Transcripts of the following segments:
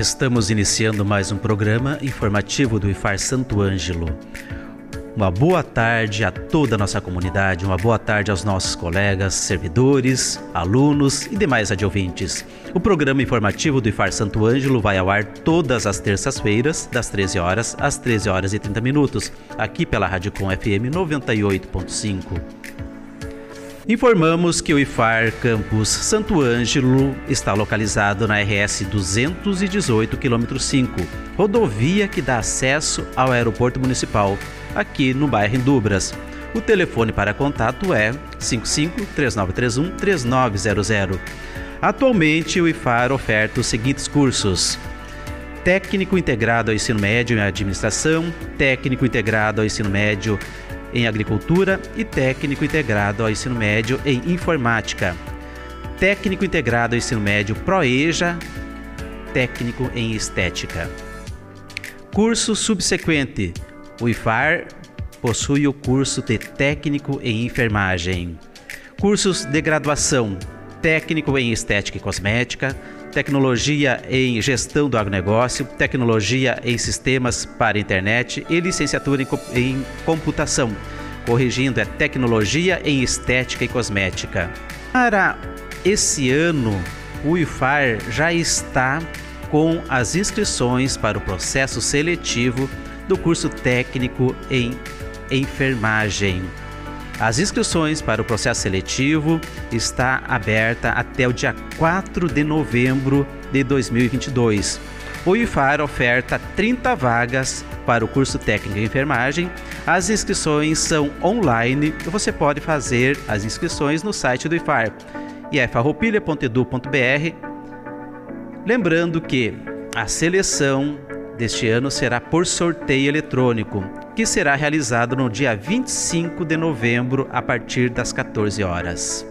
Estamos iniciando mais um programa informativo do IFAR Santo Ângelo. Uma boa tarde a toda a nossa comunidade, uma boa tarde aos nossos colegas, servidores, alunos e demais adjuvintes. O programa informativo do IFAR Santo Ângelo vai ao ar todas as terças-feiras, das 13 horas às 13 horas e 30 minutos, aqui pela Rádio Com FM 98.5. Informamos que o IFAR Campus Santo Ângelo está localizado na RS 218 km 5, rodovia que dá acesso ao aeroporto municipal, aqui no bairro Indubras. O telefone para contato é 55 3931 3900. Atualmente, o IFAR oferta os seguintes cursos: Técnico Integrado ao Ensino Médio em Administração, Técnico Integrado ao Ensino Médio em Agricultura e técnico integrado ao ensino médio em Informática. Técnico integrado ao ensino médio Proeja, técnico em Estética. Curso subsequente. O IFAR possui o curso de técnico em enfermagem. Cursos de graduação: técnico em estética e cosmética, tecnologia em gestão do agronegócio, tecnologia em sistemas para internet e licenciatura em computação. Corrigindo, é tecnologia em estética e cosmética. Para esse ano, o IFAR já está com as inscrições para o processo seletivo do curso técnico em enfermagem. As inscrições para o processo seletivo está aberta até o dia 4 de novembro de 2022. O IFAR oferta 30 vagas para o curso técnico em enfermagem. As inscrições são online e você pode fazer as inscrições no site do IFAR, ifarroupilha.edu.br. Lembrando que a seleção deste ano será por sorteio eletrônico que será realizado no dia 25 de novembro, a partir das 14 horas.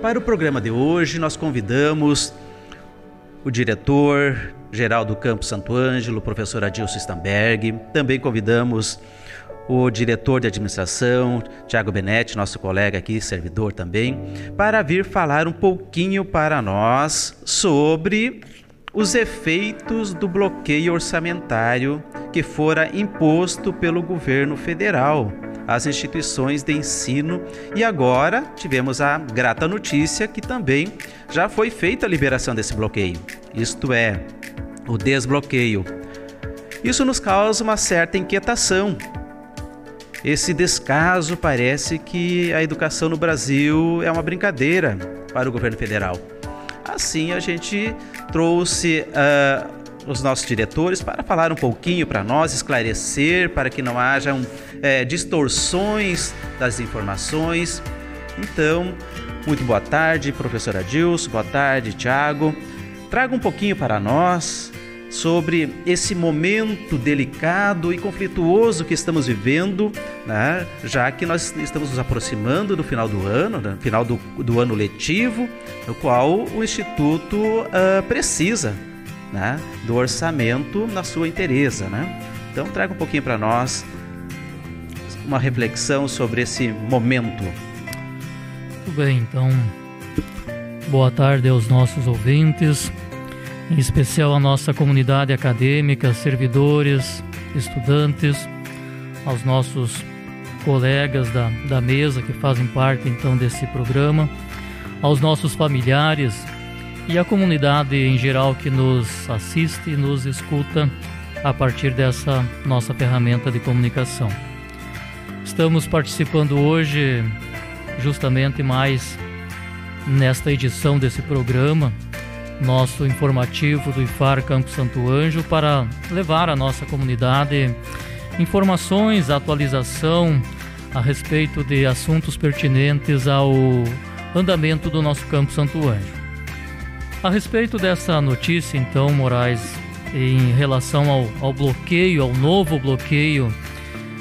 Para o programa de hoje, nós convidamos o diretor geral do Campo Santo Ângelo, professor Adilson Stamberg. Também convidamos o diretor de administração, Tiago Benetti, nosso colega aqui, servidor também, para vir falar um pouquinho para nós sobre os efeitos do bloqueio orçamentário que fora imposto pelo governo federal às instituições de ensino e agora tivemos a grata notícia que também já foi feita a liberação desse bloqueio, isto é, o desbloqueio. Isso nos causa uma certa inquietação. Esse descaso parece que a educação no Brasil é uma brincadeira para o governo federal. Assim, a gente trouxe uh, os nossos diretores para falar um pouquinho para nós, esclarecer, para que não hajam é, distorções das informações. Então, muito boa tarde, professora Dilson, boa tarde, Tiago. Traga um pouquinho para nós sobre esse momento delicado e conflituoso que estamos vivendo, né? já que nós estamos nos aproximando do final do ano, né? final do, do ano letivo, no qual o Instituto uh, precisa né? do orçamento na sua inteireza. Né? Então, traga um pouquinho para nós uma reflexão sobre esse momento. Tudo bem, então, boa tarde aos nossos ouvintes em especial à nossa comunidade acadêmica, servidores, estudantes, aos nossos colegas da, da mesa que fazem parte então desse programa, aos nossos familiares e à comunidade em geral que nos assiste e nos escuta a partir dessa nossa ferramenta de comunicação. Estamos participando hoje justamente mais nesta edição desse programa nosso informativo do IFAR Campo Santo Anjo para levar à nossa comunidade informações, atualização a respeito de assuntos pertinentes ao andamento do nosso campo Santo Anjo. A respeito dessa notícia, então, Moraes, em relação ao, ao bloqueio, ao novo bloqueio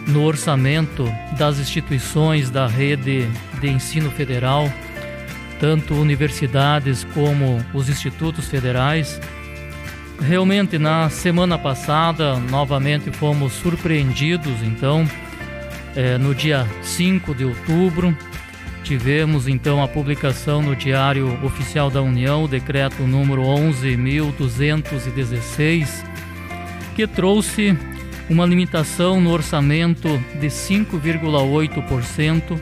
no orçamento das instituições da rede de ensino federal, tanto universidades como os institutos federais. Realmente, na semana passada, novamente fomos surpreendidos, então, é, no dia 5 de outubro, tivemos então a publicação no Diário Oficial da União, o decreto número 11.216, que trouxe uma limitação no orçamento de 5,8%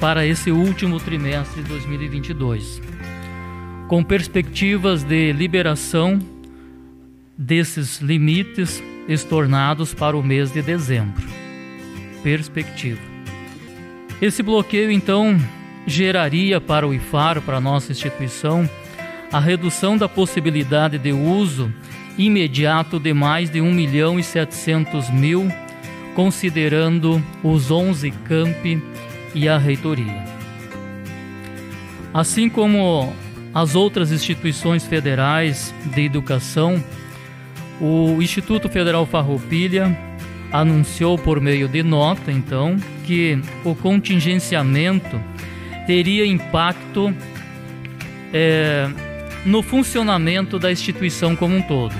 para esse último trimestre de 2022, com perspectivas de liberação desses limites estornados para o mês de dezembro. Perspectiva. Esse bloqueio então geraria para o IFAR, para a nossa instituição, a redução da possibilidade de uso imediato de mais de 1 milhão e 700 mil, considerando os 11 campi e a reitoria. Assim como as outras instituições federais de educação, o Instituto Federal Farroupilha anunciou por meio de nota, então, que o contingenciamento teria impacto é, no funcionamento da instituição como um todo,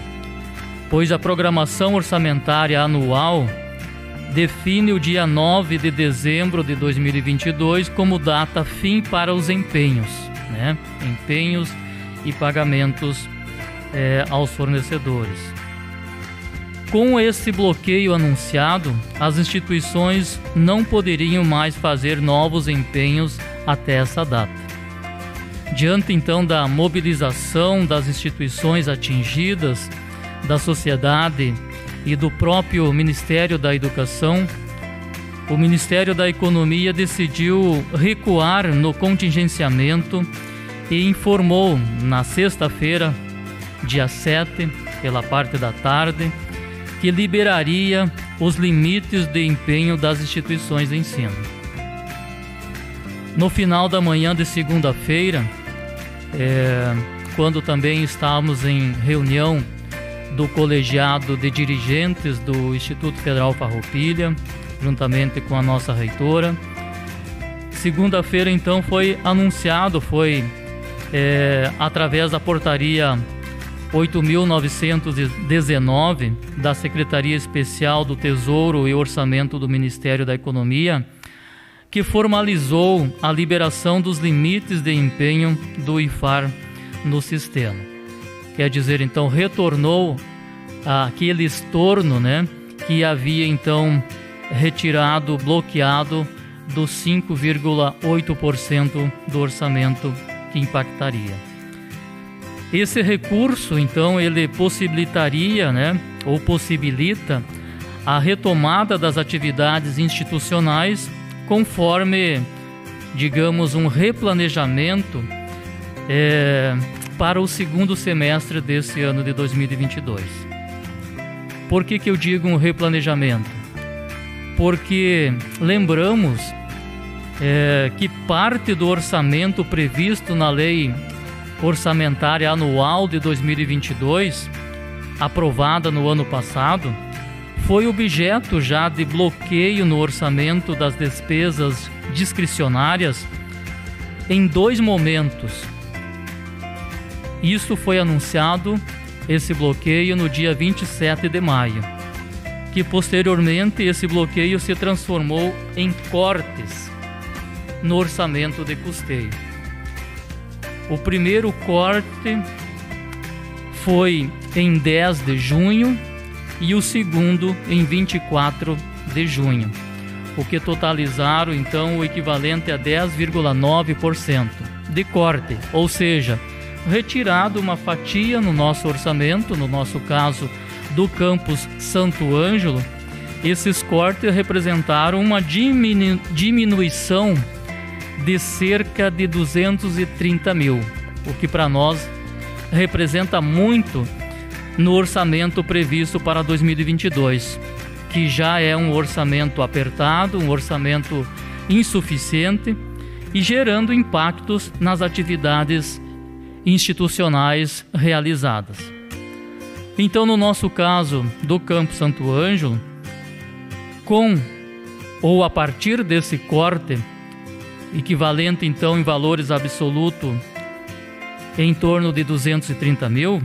pois a programação orçamentária anual define o dia 9 de dezembro de 2022 como data fim para os empenhos, né? empenhos e pagamentos é, aos fornecedores. Com esse bloqueio anunciado, as instituições não poderiam mais fazer novos empenhos até essa data. Diante então da mobilização das instituições atingidas, da sociedade e do próprio Ministério da Educação, o Ministério da Economia decidiu recuar no contingenciamento e informou na sexta-feira, dia 7, pela parte da tarde, que liberaria os limites de empenho das instituições de ensino. No final da manhã de segunda-feira, é, quando também estávamos em reunião do colegiado de dirigentes do Instituto Federal Farroupilha, juntamente com a nossa reitora. Segunda-feira, então, foi anunciado, foi é, através da portaria 8.919 da Secretaria Especial do Tesouro e Orçamento do Ministério da Economia, que formalizou a liberação dos limites de empenho do IFAR no sistema quer dizer, então retornou aquele estorno, né, que havia então retirado, bloqueado dos 5,8% do orçamento que impactaria. Esse recurso, então, ele possibilitaria, né, ou possibilita a retomada das atividades institucionais conforme, digamos, um replanejamento é, para o segundo semestre desse ano de 2022. Por que, que eu digo um replanejamento? Porque lembramos é, que parte do orçamento previsto na Lei Orçamentária Anual de 2022, aprovada no ano passado, foi objeto já de bloqueio no orçamento das despesas discricionárias em dois momentos isso foi anunciado, esse bloqueio, no dia 27 de maio, que posteriormente esse bloqueio se transformou em cortes no orçamento de custeio. O primeiro corte foi em 10 de junho e o segundo em 24 de junho, o que totalizaram então o equivalente a 10,9% de corte, ou seja, retirado uma fatia no nosso orçamento, no nosso caso do campus Santo Ângelo, esses cortes representaram uma diminu diminuição de cerca de 230 mil, o que para nós representa muito no orçamento previsto para 2022. que já é um orçamento apertado, um orçamento insuficiente e gerando impactos nas atividades institucionais realizadas. Então, no nosso caso do Campo Santo Ângelo, com ou a partir desse corte, equivalente então em valores absolutos em torno de 230 mil,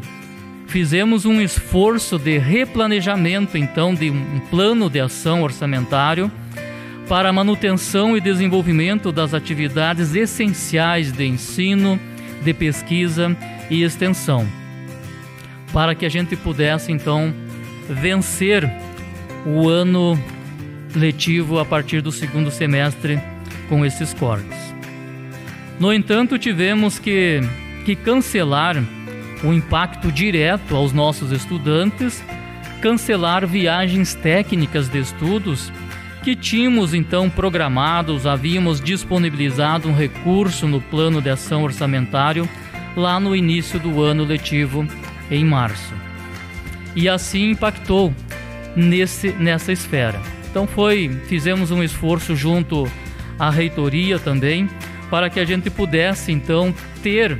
fizemos um esforço de replanejamento então de um plano de ação orçamentário para a manutenção e desenvolvimento das atividades essenciais de ensino, de pesquisa e extensão, para que a gente pudesse então vencer o ano letivo a partir do segundo semestre com esses cortes. No entanto, tivemos que, que cancelar o impacto direto aos nossos estudantes, cancelar viagens técnicas de estudos que tínhamos então programados, havíamos disponibilizado um recurso no plano de ação orçamentário lá no início do ano letivo, em março. E assim impactou nesse, nessa esfera. Então foi, fizemos um esforço junto à reitoria também para que a gente pudesse então ter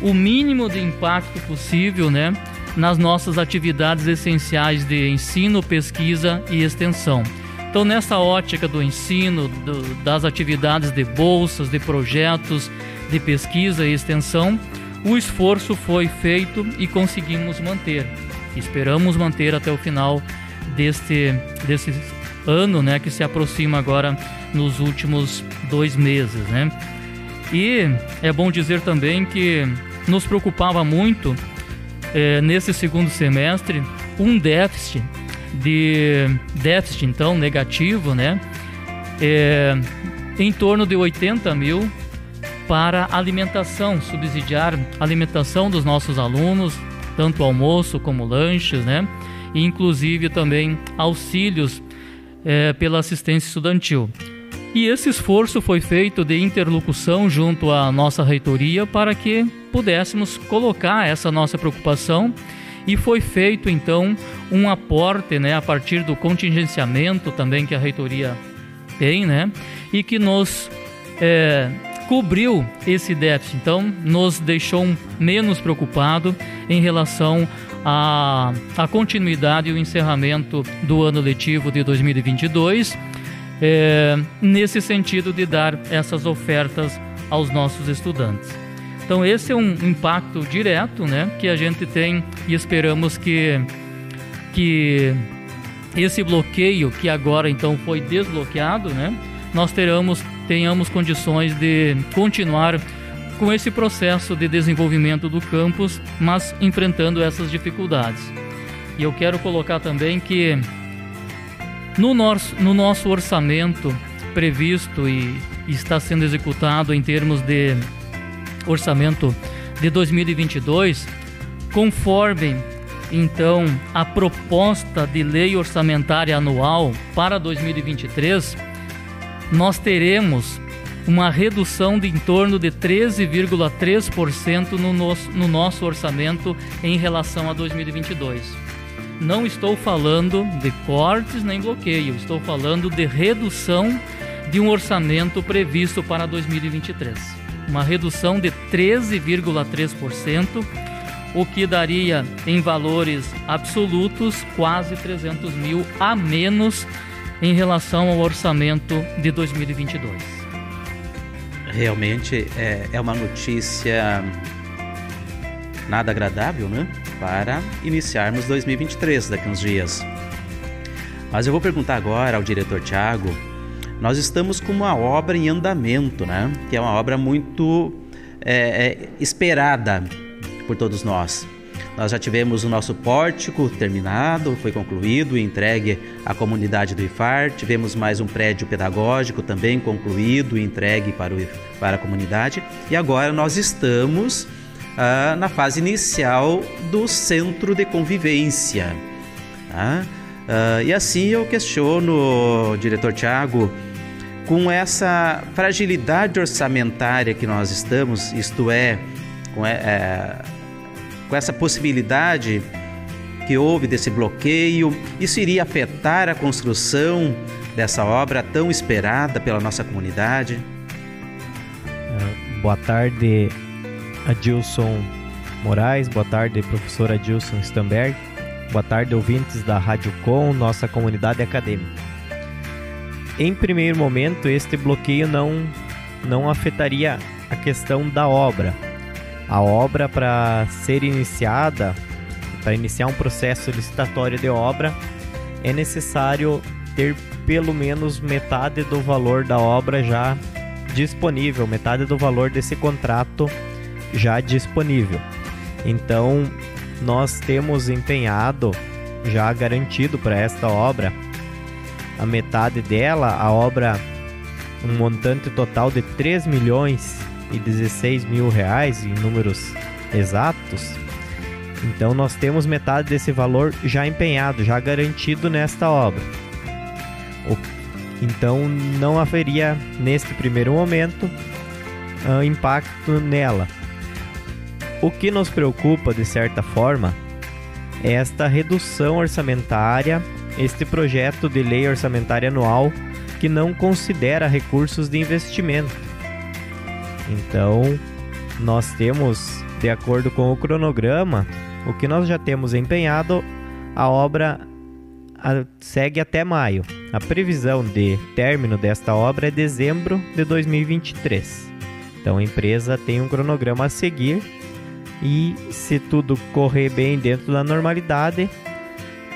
o mínimo de impacto possível, né, nas nossas atividades essenciais de ensino, pesquisa e extensão. Então, nessa ótica do ensino, do, das atividades de bolsas, de projetos, de pesquisa e extensão, o esforço foi feito e conseguimos manter. Esperamos manter até o final deste, desse ano, né, que se aproxima agora nos últimos dois meses, né? E é bom dizer também que nos preocupava muito é, nesse segundo semestre um déficit de déficit, então, negativo, né? É, em torno de 80 mil para alimentação, subsidiar alimentação dos nossos alunos, tanto almoço como lanches, né? E inclusive também auxílios é, pela assistência estudantil. E esse esforço foi feito de interlocução junto à nossa reitoria para que pudéssemos colocar essa nossa preocupação e foi feito então um aporte, né, a partir do contingenciamento também que a reitoria tem, né, e que nos é, cobriu esse déficit. Então, nos deixou menos preocupado em relação à, à continuidade e o encerramento do ano letivo de 2022, é, nesse sentido de dar essas ofertas aos nossos estudantes. Então esse é um impacto direto, né, que a gente tem e esperamos que que esse bloqueio que agora então foi desbloqueado, né, nós teremos tenhamos condições de continuar com esse processo de desenvolvimento do campus, mas enfrentando essas dificuldades. E eu quero colocar também que no nosso, no nosso orçamento previsto e está sendo executado em termos de orçamento de 2022, conforme então a proposta de lei orçamentária anual para 2023, nós teremos uma redução de em torno de 13,3% no nosso, no nosso orçamento em relação a 2022. Não estou falando de cortes nem bloqueio, estou falando de redução de um orçamento previsto para 2023 uma redução de 13,3%, o que daria em valores absolutos quase 300 mil a menos em relação ao orçamento de 2022. Realmente é, é uma notícia nada agradável, né? Para iniciarmos 2023 daqui uns dias. Mas eu vou perguntar agora ao diretor Tiago nós estamos com uma obra em andamento, né? Que é uma obra muito é, é, esperada por todos nós. Nós já tivemos o nosso pórtico terminado, foi concluído e entregue à comunidade do IFAR. Tivemos mais um prédio pedagógico também concluído e entregue para, o, para a comunidade. E agora nós estamos ah, na fase inicial do centro de convivência. Tá? Uh, e assim eu questiono, diretor Tiago, com essa fragilidade orçamentária que nós estamos, isto é, com, é, com essa possibilidade que houve desse bloqueio? Isso iria afetar a construção dessa obra tão esperada pela nossa comunidade? Uh, boa tarde, Adilson Moraes. Boa tarde, professor Adilson Stamberg. Boa tarde, ouvintes da Rádio Com, nossa comunidade acadêmica. Em primeiro momento, este bloqueio não, não afetaria a questão da obra. A obra, para ser iniciada, para iniciar um processo licitatório de obra, é necessário ter pelo menos metade do valor da obra já disponível, metade do valor desse contrato já disponível. Então, nós temos empenhado, já garantido para esta obra, a metade dela, a obra, um montante total de 3 milhões 16 mil reais em números exatos. Então nós temos metade desse valor já empenhado, já garantido nesta obra. Então não haveria neste primeiro momento uh, impacto nela. O que nos preocupa, de certa forma, é esta redução orçamentária, este projeto de lei orçamentária anual que não considera recursos de investimento. Então, nós temos, de acordo com o cronograma, o que nós já temos empenhado, a obra segue até maio. A previsão de término desta obra é dezembro de 2023. Então a empresa tem um cronograma a seguir e se tudo correr bem dentro da normalidade,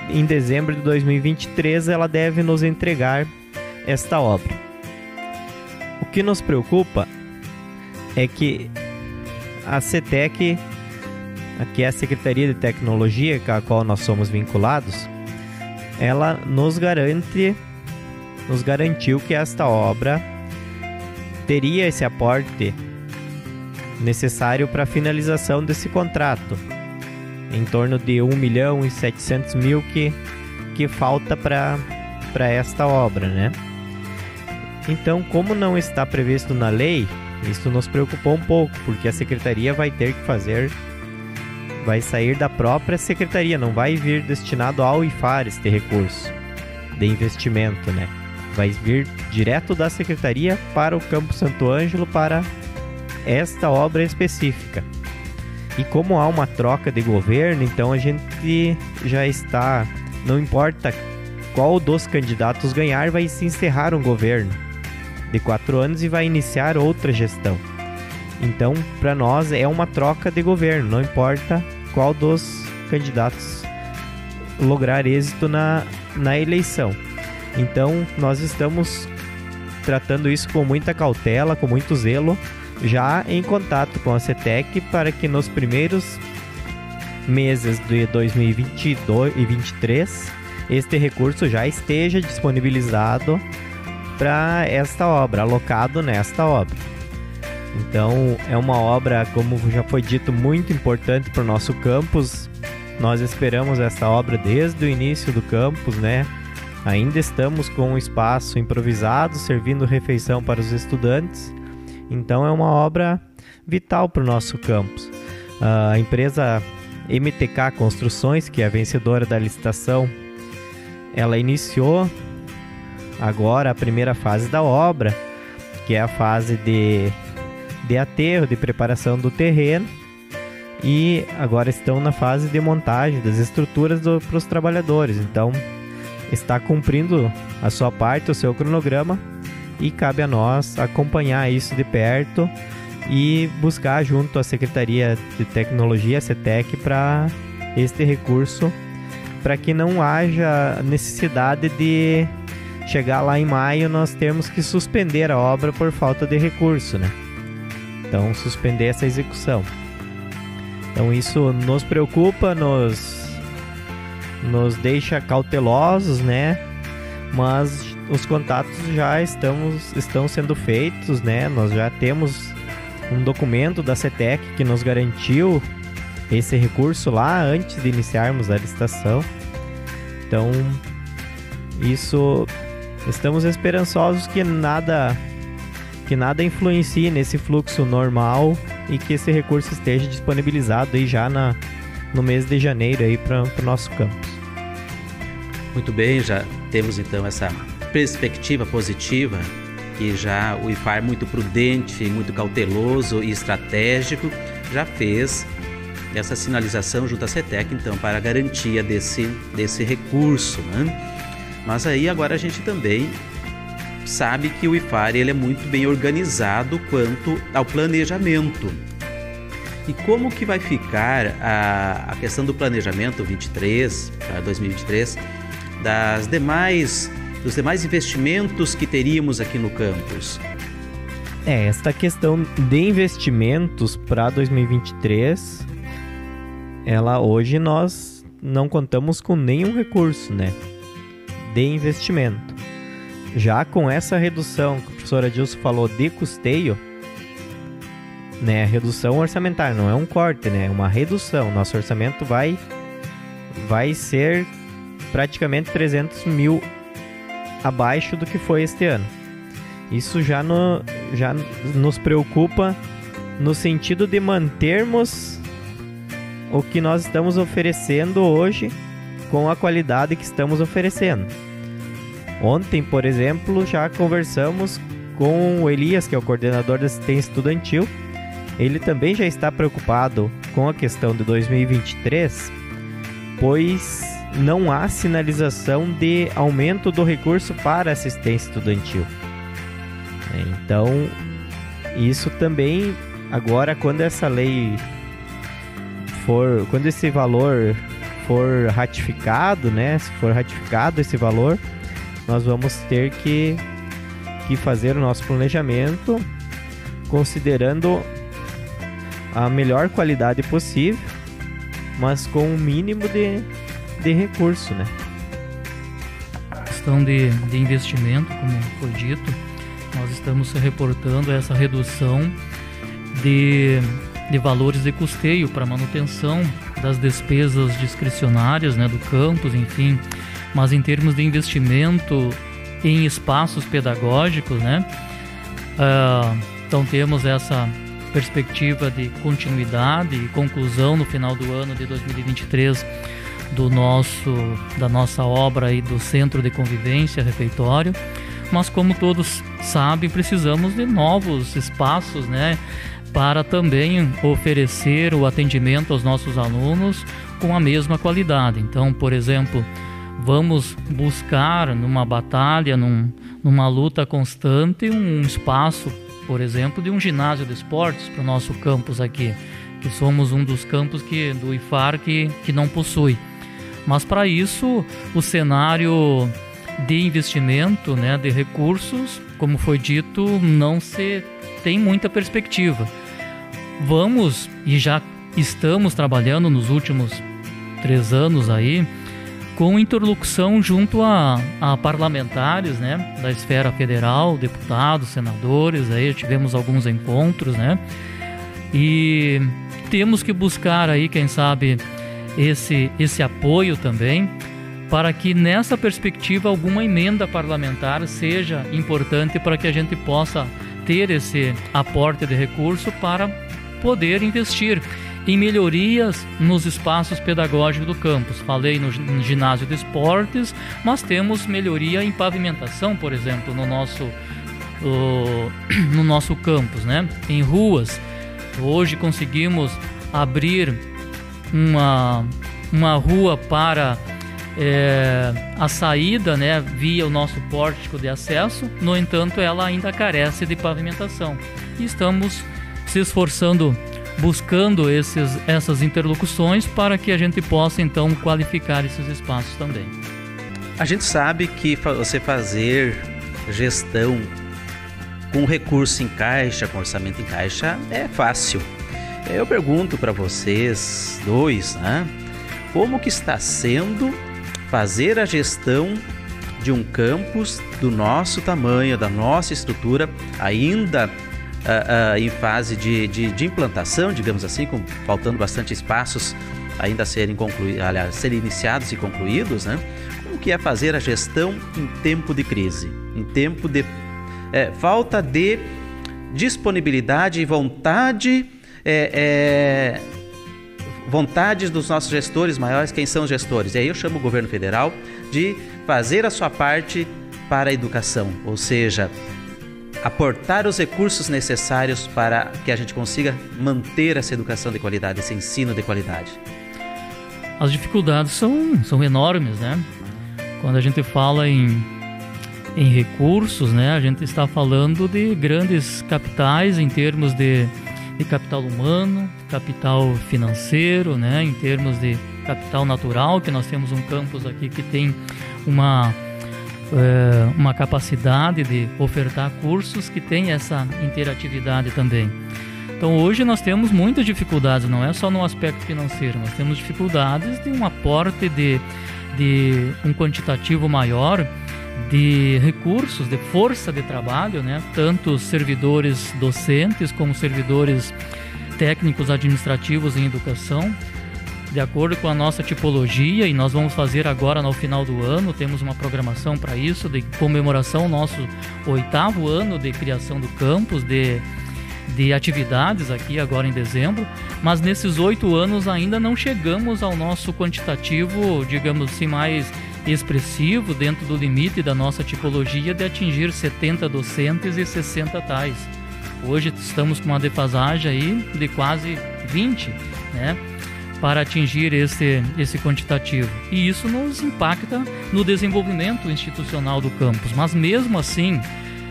em dezembro de 2023 ela deve nos entregar esta obra. O que nos preocupa é que a CETEC, que é a Secretaria de Tecnologia com a qual nós somos vinculados, ela nos garante, nos garantiu que esta obra teria esse aporte necessário para a finalização desse contrato, em torno de 1 milhão e 700 mil que, que falta para esta obra, né? Então, como não está previsto na lei, isso nos preocupou um pouco, porque a secretaria vai ter que fazer, vai sair da própria secretaria, não vai vir destinado ao IFAR este recurso de investimento, né? Vai vir direto da secretaria para o Campo Santo Ângelo para esta obra específica. E como há uma troca de governo, então a gente já está, não importa qual dos candidatos ganhar, vai se encerrar um governo de quatro anos e vai iniciar outra gestão. Então, para nós é uma troca de governo, não importa qual dos candidatos lograr êxito na, na eleição. Então, nós estamos tratando isso com muita cautela, com muito zelo, já em contato com a CETEC para que nos primeiros meses de 2022 e 2023 este recurso já esteja disponibilizado para esta obra, alocado nesta obra. Então, é uma obra, como já foi dito, muito importante para o nosso campus. Nós esperamos esta obra desde o início do campus, né? Ainda estamos com um espaço improvisado, servindo refeição para os estudantes então é uma obra vital para o nosso campus. A empresa MTK Construções, que é a vencedora da licitação, ela iniciou agora a primeira fase da obra, que é a fase de, de aterro, de preparação do terreno, e agora estão na fase de montagem das estruturas para os trabalhadores. Então, está cumprindo a sua parte, o seu cronograma, e cabe a nós acompanhar isso de perto e buscar junto à Secretaria de Tecnologia, a CETEC, para este recurso, para que não haja necessidade de chegar lá em maio nós termos que suspender a obra por falta de recurso, né? Então, suspender essa execução. Então, isso nos preocupa, nos, nos deixa cautelosos, né? Mas os contatos já estamos, estão sendo feitos, né? Nós já temos um documento da CETEC que nos garantiu esse recurso lá antes de iniciarmos a licitação. Então, isso estamos esperançosos que nada que nada influencie nesse fluxo normal e que esse recurso esteja disponibilizado aí já na, no mês de janeiro aí para o nosso campus. Muito bem, já temos então essa perspectiva positiva que já o IFAR muito prudente, muito cauteloso e estratégico já fez essa sinalização junto à CETEC então para a garantia desse, desse recurso, né? Mas aí agora a gente também sabe que o IFAR ele é muito bem organizado quanto ao planejamento. E como que vai ficar a, a questão do planejamento 23 para 2023 das demais dos demais investimentos que teríamos aqui no campus? É, esta questão de investimentos para 2023, ela hoje nós não contamos com nenhum recurso, né? De investimento. Já com essa redução que o professor Adilson falou de custeio, né, redução orçamentária, não é um corte, né, é uma redução. Nosso orçamento vai vai ser praticamente 300 mil abaixo do que foi este ano. Isso já, no, já nos preocupa no sentido de mantermos o que nós estamos oferecendo hoje com a qualidade que estamos oferecendo. Ontem, por exemplo, já conversamos com o Elias, que é o coordenador da assistência estudantil. Ele também já está preocupado com a questão de 2023, pois não há sinalização de aumento do recurso para assistência estudantil. Então, isso também agora quando essa lei for, quando esse valor for ratificado, né, se for ratificado esse valor, nós vamos ter que, que fazer o nosso planejamento considerando a melhor qualidade possível, mas com o mínimo de, de recurso, né? Questão de, de investimento, como foi dito, nós estamos reportando essa redução de, de valores de custeio para manutenção das despesas discricionárias né, do campus, enfim, mas em termos de investimento em espaços pedagógicos, né? Uh, então temos essa perspectiva de continuidade e conclusão no final do ano de 2023 do nosso da nossa obra aí do Centro de Convivência Refeitório, mas como todos sabem, precisamos de novos espaços, né, para também oferecer o atendimento aos nossos alunos com a mesma qualidade. Então, por exemplo, vamos buscar numa batalha, num, numa luta constante, um espaço, por exemplo, de um ginásio de esportes para o nosso campus aqui, que somos um dos campos que, do IFAR que, que não possui. Mas para isso, o cenário de investimento, né, de recursos, como foi dito, não se tem muita perspectiva. Vamos e já estamos trabalhando nos últimos três anos aí com interlocução junto a, a, parlamentares, né, da esfera federal, deputados, senadores, aí tivemos alguns encontros, né, e temos que buscar aí, quem sabe, esse, esse apoio também, para que nessa perspectiva alguma emenda parlamentar seja importante para que a gente possa ter esse aporte de recurso para poder investir em melhorias nos espaços pedagógicos do campus. Falei no, ginásio de esportes, mas temos melhoria em pavimentação, por exemplo, no nosso, no nosso campus, né? em ruas. Hoje conseguimos abrir uma, uma rua para é, a saída né, via o nosso pórtico de acesso, no entanto, ela ainda carece de pavimentação. E estamos se esforçando buscando esses, essas interlocuções para que a gente possa então qualificar esses espaços também. A gente sabe que você fazer gestão com recurso em caixa, com orçamento em caixa, é fácil. Eu pergunto para vocês dois, né? Como que está sendo fazer a gestão de um campus do nosso tamanho, da nossa estrutura, ainda uh, uh, em fase de, de, de, implantação, digamos assim, com, faltando bastante espaços ainda a serem, concluídos, aliás, serem iniciados e concluídos, né? Como que é fazer a gestão em tempo de crise, em tempo de é, falta de disponibilidade e vontade, é, é, vontades dos nossos gestores maiores, quem são os gestores? E aí eu chamo o governo federal de fazer a sua parte para a educação, ou seja, aportar os recursos necessários para que a gente consiga manter essa educação de qualidade, esse ensino de qualidade. As dificuldades são, são enormes, né? Quando a gente fala em, em recursos, né, a gente está falando de grandes capitais em termos de, de capital humano, capital financeiro, né, em termos de capital natural, que nós temos um campus aqui que tem uma é, uma capacidade de ofertar cursos que tem essa interatividade também. Então hoje nós temos muitas dificuldades, não é só no aspecto financeiro, nós temos dificuldades de um aporte de, de um quantitativo maior de recursos, de força de trabalho, né? tanto servidores docentes como servidores técnicos administrativos em educação de acordo com a nossa tipologia e nós vamos fazer agora no final do ano, temos uma programação para isso, de comemoração nosso oitavo ano de criação do campus, de, de atividades aqui agora em dezembro, mas nesses oito anos ainda não chegamos ao nosso quantitativo, digamos assim, mais expressivo dentro do limite da nossa tipologia de atingir 70 docentes e 60 tais. Hoje estamos com uma defasagem aí de quase 20, né? para atingir esse, esse quantitativo. E isso nos impacta no desenvolvimento institucional do campus. Mas mesmo assim,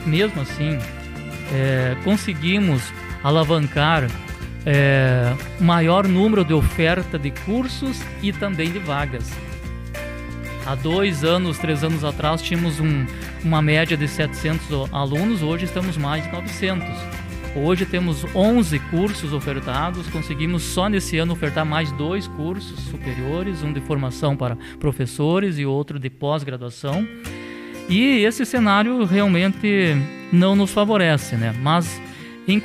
mesmo assim, é, conseguimos alavancar é, maior número de oferta de cursos e também de vagas. Há dois anos, três anos atrás, tínhamos um, uma média de 700 alunos, hoje estamos mais de 900. Hoje temos 11 cursos ofertados, conseguimos só nesse ano ofertar mais dois cursos superiores, um de formação para professores e outro de pós-graduação. E esse cenário realmente não nos favorece, né? Mas em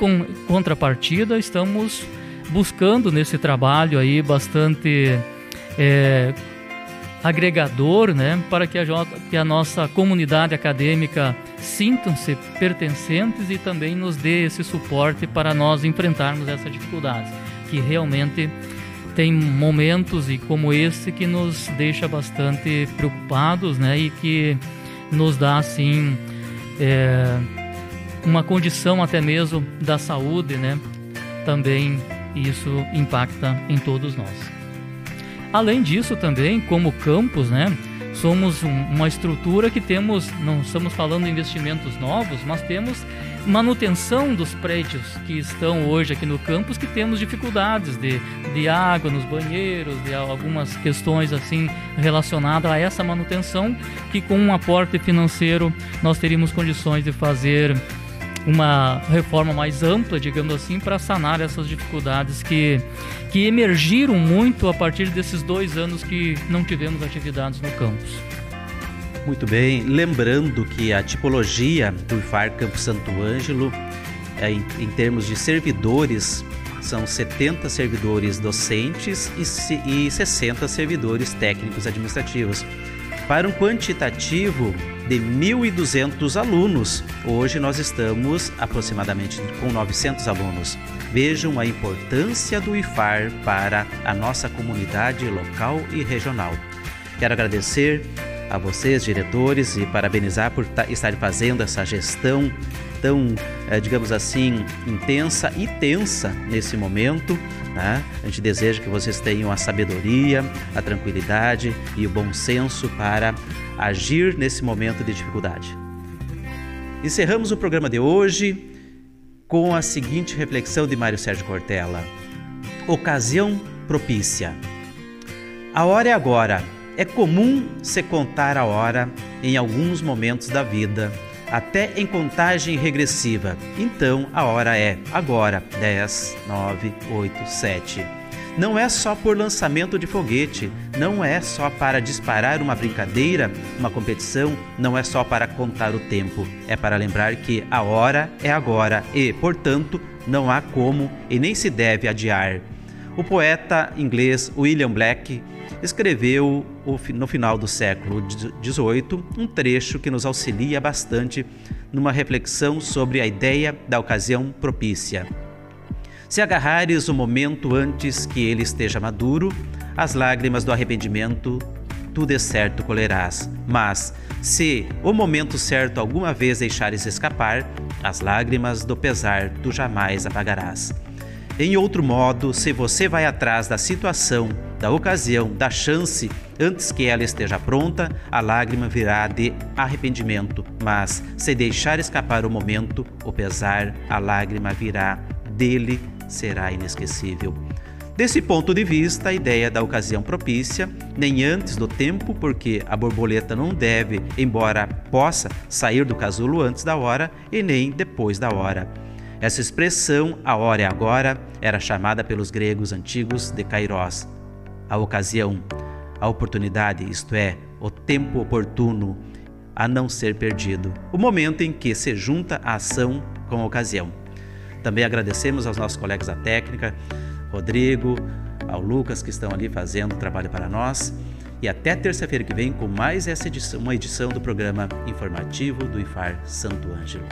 contrapartida estamos buscando nesse trabalho aí bastante é, agregador, né, para que a, que a nossa comunidade acadêmica sintam-se pertencentes e também nos dê esse suporte para nós enfrentarmos essa dificuldade, que realmente tem momentos e como esse que nos deixa bastante preocupados, né, e que nos dá assim é, uma condição até mesmo da saúde, né, também isso impacta em todos nós. Além disso, também, como campus, né? Somos um, uma estrutura que temos, não estamos falando de investimentos novos, mas temos manutenção dos prédios que estão hoje aqui no campus, que temos dificuldades de, de água nos banheiros, de algumas questões assim relacionadas a essa manutenção, que com um aporte financeiro nós teríamos condições de fazer uma reforma mais ampla, digamos assim, para sanar essas dificuldades que, que emergiram muito a partir desses dois anos que não tivemos atividades no campus. Muito bem, lembrando que a tipologia do IFAR Campo Santo Ângelo, é, em, em termos de servidores, são 70 servidores docentes e, e 60 servidores técnicos administrativos. Para um quantitativo de 1.200 alunos. Hoje nós estamos aproximadamente com 900 alunos. Vejam a importância do IFAR para a nossa comunidade local e regional. Quero agradecer a vocês, diretores, e parabenizar por estarem fazendo essa gestão tão, eh, digamos assim, intensa e tensa nesse momento. Né? A gente deseja que vocês tenham a sabedoria, a tranquilidade e o bom senso para agir nesse momento de dificuldade. Encerramos o programa de hoje com a seguinte reflexão de Mário Sérgio Cortella: Ocasião propícia. A hora é agora. É comum se contar a hora em alguns momentos da vida até em contagem regressiva. Então a hora é agora: 10, 9, 8, 7. Não é só por lançamento de foguete, não é só para disparar uma brincadeira, uma competição, não é só para contar o tempo, é para lembrar que a hora é agora e, portanto, não há como e nem se deve adiar. O poeta inglês William Black escreveu no final do século XVIII um trecho que nos auxilia bastante numa reflexão sobre a ideia da ocasião propícia. Se agarrares o momento antes que ele esteja maduro, as lágrimas do arrependimento tu de certo colherás. Mas, se o momento certo alguma vez deixares escapar, as lágrimas do pesar tu jamais apagarás. Em outro modo, se você vai atrás da situação, da ocasião, da chance, antes que ela esteja pronta, a lágrima virá de arrependimento. Mas, se deixar escapar o momento, o pesar, a lágrima virá dele, será inesquecível. Desse ponto de vista, a ideia da ocasião propícia, nem antes do tempo, porque a borboleta não deve, embora possa, sair do casulo antes da hora, e nem depois da hora. Essa expressão, a hora é agora, era chamada pelos gregos antigos de kairos, a ocasião, a oportunidade, isto é, o tempo oportuno a não ser perdido, o momento em que se junta a ação com a ocasião. Também agradecemos aos nossos colegas da técnica, Rodrigo, ao Lucas que estão ali fazendo o trabalho para nós. E até terça-feira que vem com mais essa edição, uma edição do programa informativo do IFAR Santo Ângelo.